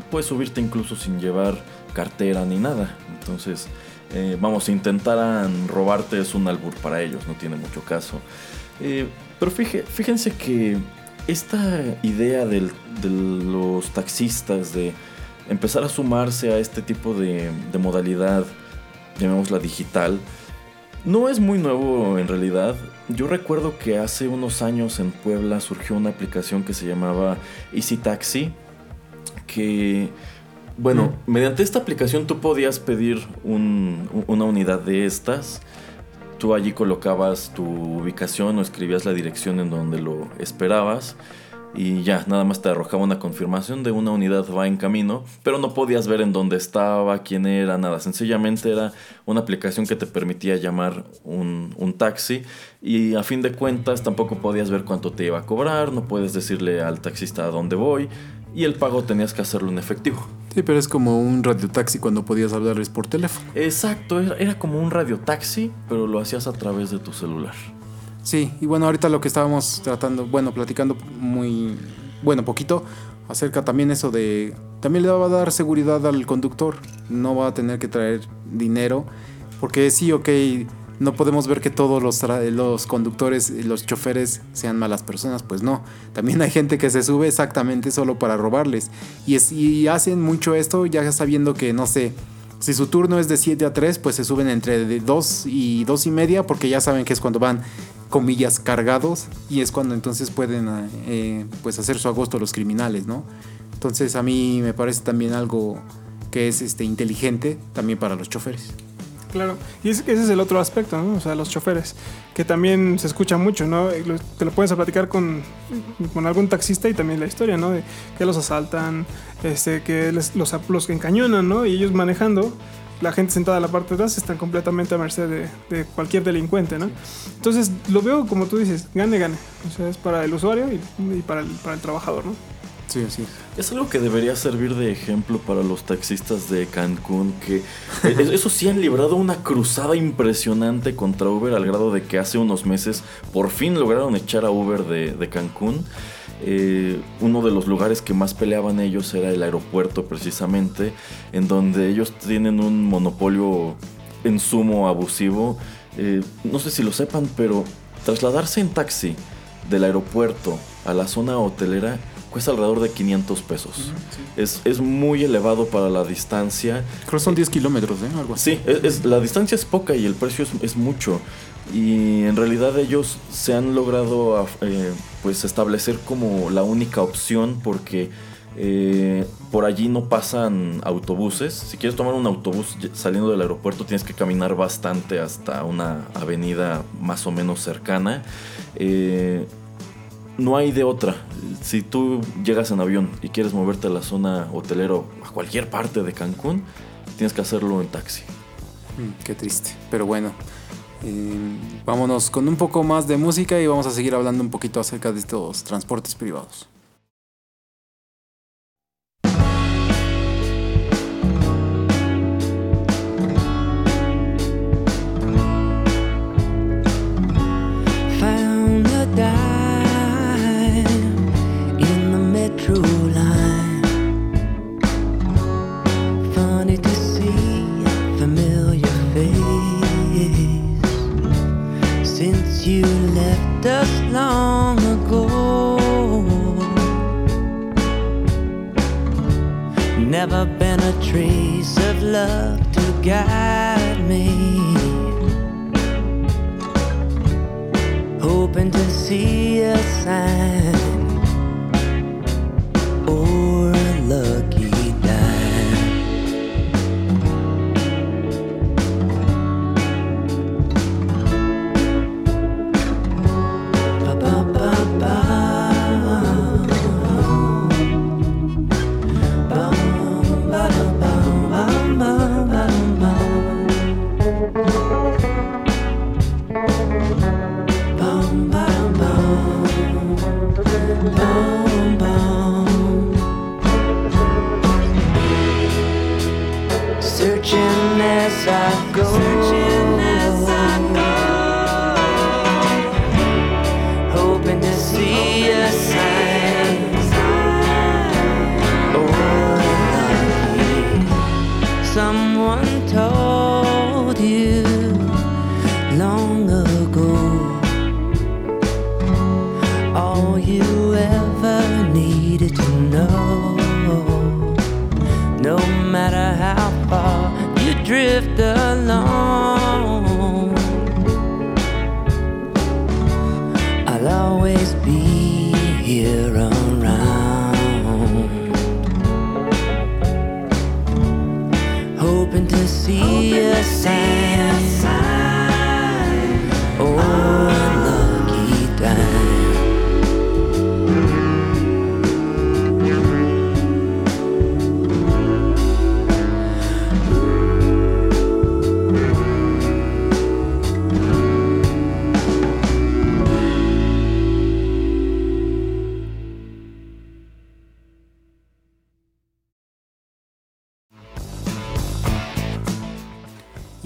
Speaker 1: Puedes subirte incluso sin llevar cartera ni nada. Entonces, eh, vamos, intentaran robarte es un albur para ellos, no tiene mucho caso. Eh, pero fíje- fíjense que esta idea de los taxistas de empezar a sumarse a este tipo de, de modalidad, llamémosla digital, no es muy nuevo en realidad. Yo recuerdo que hace unos años en Puebla surgió una aplicación que se llamaba Easy Taxi, que, bueno, mediante esta aplicación tú podías pedir un- una unidad de estas. Tú allí colocabas tu ubicación o escribías la dirección en donde lo esperabas. Y ya, nada más te arrojaba una confirmación de una unidad va en camino, pero no podías ver en dónde estaba, quién era, nada. Sencillamente era una aplicación que te permitía llamar un, un taxi y a fin de cuentas tampoco podías ver cuánto te iba a cobrar, no puedes decirle al taxista a dónde voy y el pago tenías que hacerlo en efectivo.
Speaker 2: Sí, pero es como un radiotaxi cuando podías hablarles por teléfono.
Speaker 1: Exacto, era, era como un radiotaxi, pero lo hacías a través de tu celular.
Speaker 2: Sí, y bueno, ahorita lo que estábamos tratando, bueno, platicando muy, bueno, poquito, acerca también eso de, también le va a dar seguridad al conductor, no va a tener que traer dinero, porque sí, ok, no podemos ver que todos los, los conductores y los choferes sean malas personas, pues no, también hay gente que se sube exactamente solo para robarles, y, es, y hacen mucho esto ya sabiendo que, no sé, si su turno es de 7 a 3, pues se suben entre de 2 y 2 y media porque ya saben que es cuando van, comillas, cargados y es cuando entonces pueden eh, pues hacer su agosto los criminales, ¿no? Entonces a mí me parece también algo que es este, inteligente también para los choferes.
Speaker 3: Claro, y es- ese es el otro aspecto, ¿no? O sea, los choferes, que también se escucha mucho, ¿no? Te lo puedes platicar con, con algún taxista y también la historia, ¿no? De que los asaltan, este, que les- los, los encañonan, ¿no? Y ellos manejando, la gente sentada en la parte de atrás están completamente a merced de, de cualquier delincuente, ¿no? Entonces, lo veo como tú dices, gane, gane. O sea, es para el usuario y, y para, el, para el trabajador, ¿no?
Speaker 2: Sí, sí.
Speaker 1: Es algo que debería servir de ejemplo para los taxistas de Cancún, que eh, eso sí han librado una cruzada impresionante contra Uber al grado de que hace unos meses por fin lograron echar a Uber de, Cancún. Eh, uno de los lugares que más peleaban ellos era el aeropuerto precisamente, en donde ellos tienen un monopolio en sumo abusivo. Eh, no sé si lo sepan, pero trasladarse en taxi del aeropuerto a la zona hotelera cuesta alrededor de 500 pesos. es, es muy elevado para la distancia.
Speaker 2: Creo que son 10 kilómetros, ¿eh? Algo así.
Speaker 1: Sí, es, es- la distancia es poca y el precio es, es mucho. Y en realidad ellos se han logrado af- eh, pues establecer como la única opción porque eh, por allí no pasan autobuses. Si quieres tomar un autobús saliendo del aeropuerto tienes que caminar bastante hasta una avenida más o menos cercana. Eh, no hay de otra. Si tú llegas en avión y quieres moverte a la zona hotelera o a cualquier parte de Cancún, tienes que hacerlo en taxi.
Speaker 2: Mm, qué triste. Pero bueno, eh, vámonos con un poco más de música y vamos a seguir hablando un poquito acerca de estos transportes privados.
Speaker 5: dust long ago.
Speaker 4: Never been a trace of love to guide me. Hoping to see a sign.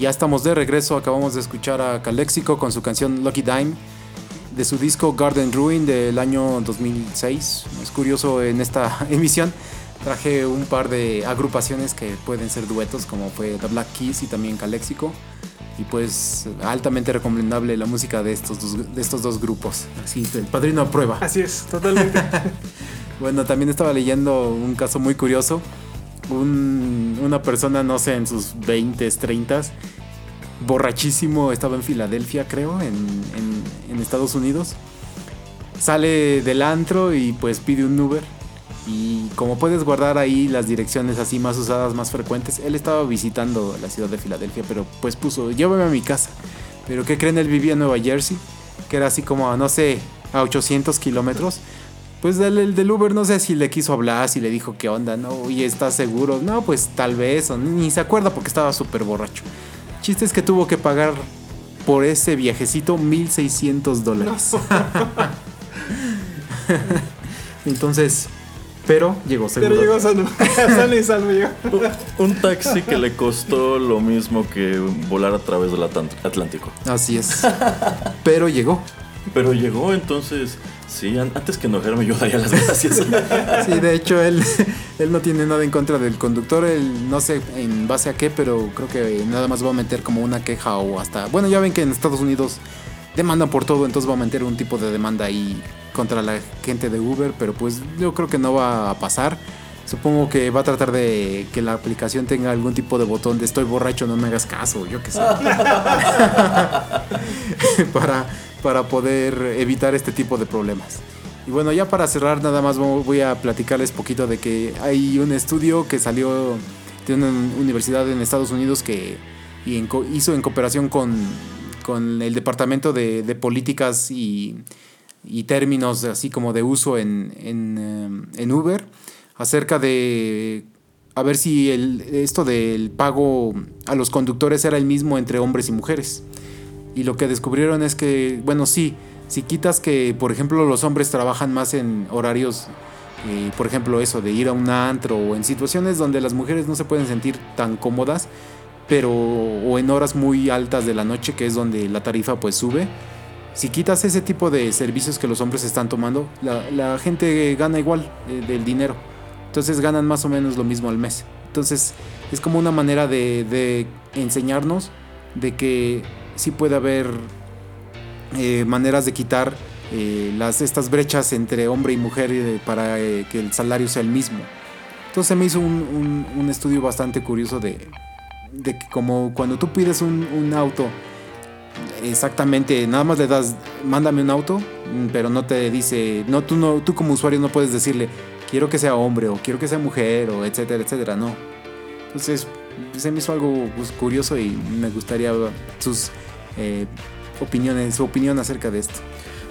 Speaker 2: Ya estamos de regreso, acabamos de escuchar a Calexico con su canción Lucky Dime de su disco Garden Ruin del año 2006. Es curioso, en esta emisión traje un par de agrupaciones que pueden ser duetos como fue The Black Keys y también Calexico. Y pues altamente recomendable la música de estos dos, de estos dos grupos. Así, el padrino a prueba.
Speaker 3: Así es, totalmente.
Speaker 2: Bueno, también estaba leyendo un caso muy curioso. Un- una persona, no sé, en sus 20, 30, borrachísimo, estaba en Filadelfia, creo, en, en- Estados Unidos. Sale del antro y pues pide un Uber. Y como puedes guardar ahí las direcciones así más usadas, más frecuentes, él estaba visitando la ciudad de Filadelfia, pero pues puso, llévame a mi casa. Pero ¿qué creen? Él vivía en Nueva Jersey, que era así como, no sé, a 800 kilómetros. Pues el, el del Uber no sé si le quiso hablar, si le dijo qué onda, ¿no? Oye, ¿estás seguro? No, pues tal vez, o ni, se acuerda porque estaba súper borracho. Chiste es que tuvo que pagar por ese viajecito 1600 dólares. Entonces, pero llegó seguro.
Speaker 3: Pero llegó sano. sano y salvo llegó.
Speaker 1: Un taxi que le costó lo mismo que volar a través del Atlántico.
Speaker 2: Así es. Pero llegó.
Speaker 1: Pero llegó, entonces, sí, an- antes que enojarme yo daría las gracias.
Speaker 2: Sí, de hecho, él, él no tiene nada en contra del conductor. Él no sé en base a qué, pero creo que nada más va a meter como una queja o hasta. Bueno, ya ven que en Estados Unidos demandan por todo, entonces va a meter un tipo de demanda ahí contra la gente de Uber, pero pues yo creo que no va a pasar. Supongo que va a tratar de que la aplicación tenga algún tipo de botón de estoy borracho, no me hagas caso, yo qué sé. para, para poder evitar este tipo de problemas. Y bueno, ya para cerrar, nada más vo- voy a platicarles poquito de que hay un estudio que salió de una universidad en Estados Unidos que hizo en cooperación con, el Departamento de, Políticas y, Términos así como de uso en, eh, Uber acerca de a ver si esto del pago a los conductores era el mismo entre hombres y mujeres. Y lo que descubrieron es que, bueno, sí, si quitas que, por ejemplo, los hombres trabajan más en horarios, eh, por ejemplo, eso de ir a un antro o en situaciones donde las mujeres no se pueden sentir tan cómodas, pero o en horas muy altas de la noche, que es donde la tarifa pues sube. Si quitas ese tipo de servicios que los hombres están tomando, la, gente gana igual eh, del dinero. Entonces ganan más o menos lo mismo al mes. Entonces es como una manera de enseñarnos de que sí puede haber eh, maneras de quitar eh, las, estas brechas entre hombre y mujer eh, para que el salario sea el mismo. Entonces me hizo un, un- un estudio bastante curioso de, de que como cuando tú pides un, un auto, exactamente, nada más le das, mándame un auto, mm, pero no te dice, no tú, no, tú como usuario no puedes decirle, quiero que sea hombre o quiero que sea mujer o etcétera, etcétera, no. Entonces se me hizo algo pues, curioso y me gustaría sus eh, opiniones, su opinión acerca de esto.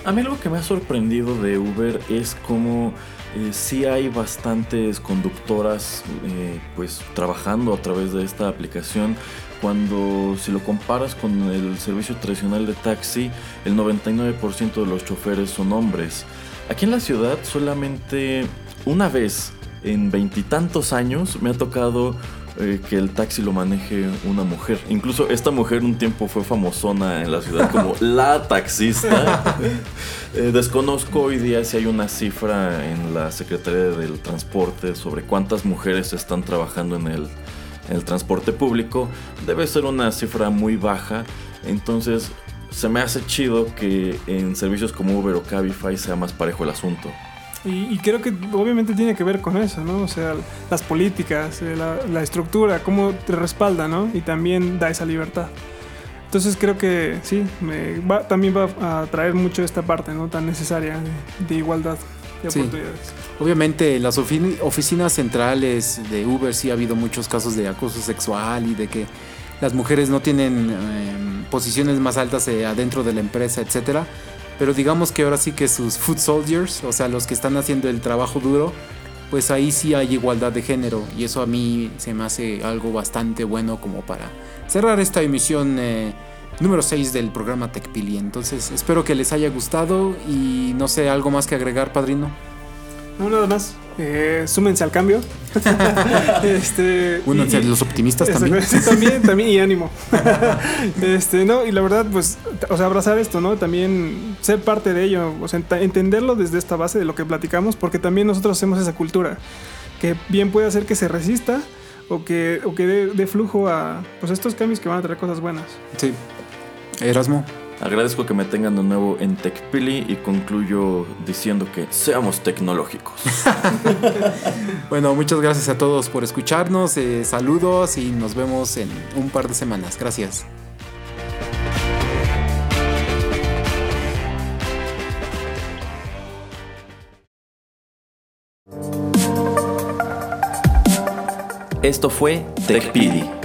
Speaker 1: A mí algo que me ha sorprendido de Uber es como eh, sí hay bastantes conductoras eh, pues trabajando a través de esta aplicación cuando si lo comparas con el servicio tradicional de taxi el 99% de los choferes son hombres. Aquí en la ciudad solamente una vez en veintitantos años me ha tocado eh, que el taxi lo maneje una mujer. Incluso esta mujer un tiempo fue famosona en la ciudad como la taxista. Eh, desconozco hoy día si hay una cifra en la Secretaría del Transporte sobre cuántas mujeres están trabajando en el, en el transporte público. Debe ser una cifra muy baja. Entonces se me hace chido que en servicios como Uber o Cabify sea más parejo el asunto.
Speaker 3: Y, y creo que obviamente tiene que ver con eso, ¿no? O sea, las políticas, eh, la, la estructura, cómo te respalda, ¿no? Y también da esa libertad. Entonces creo que sí, me va, también va a traer mucho esta parte, ¿no? Tan necesaria de, de igualdad de
Speaker 2: Sí.
Speaker 3: oportunidades.
Speaker 2: Obviamente en las ofi- oficinas centrales de Uber sí ha habido muchos casos de acoso sexual y de que las mujeres no tienen eh, posiciones más altas eh, adentro de la empresa, etcétera. Pero digamos que ahora sí que sus food soldiers, o sea, los que están haciendo el trabajo duro, pues ahí sí hay igualdad de género y eso a mí se me hace algo bastante bueno como para cerrar esta emisión eh, número 6 del programa TechPili. Entonces espero que les haya gustado y no sé, algo más que agregar, padrino.
Speaker 3: No, nada más. Eh, súmense al cambio. este,
Speaker 2: Únanse los optimistas también.
Speaker 3: Sí, también, también, y ánimo. este, no, y la verdad, pues, o sea, abrazar esto, ¿no? También ser parte de ello, o sea, ent- entenderlo desde esta base de lo que platicamos, porque también nosotros hacemos esa cultura, que bien puede hacer que se resista o que, o que dé, dé flujo a pues, estos cambios que van a traer cosas buenas.
Speaker 2: Sí. Erasmo.
Speaker 1: Agradezco que me tengan de nuevo en TechPili y concluyo diciendo que seamos tecnológicos.
Speaker 2: Bueno, muchas gracias a todos por escucharnos. eh, saludos y nos vemos en un par de semanas. Gracias.
Speaker 1: Esto fue TechPili.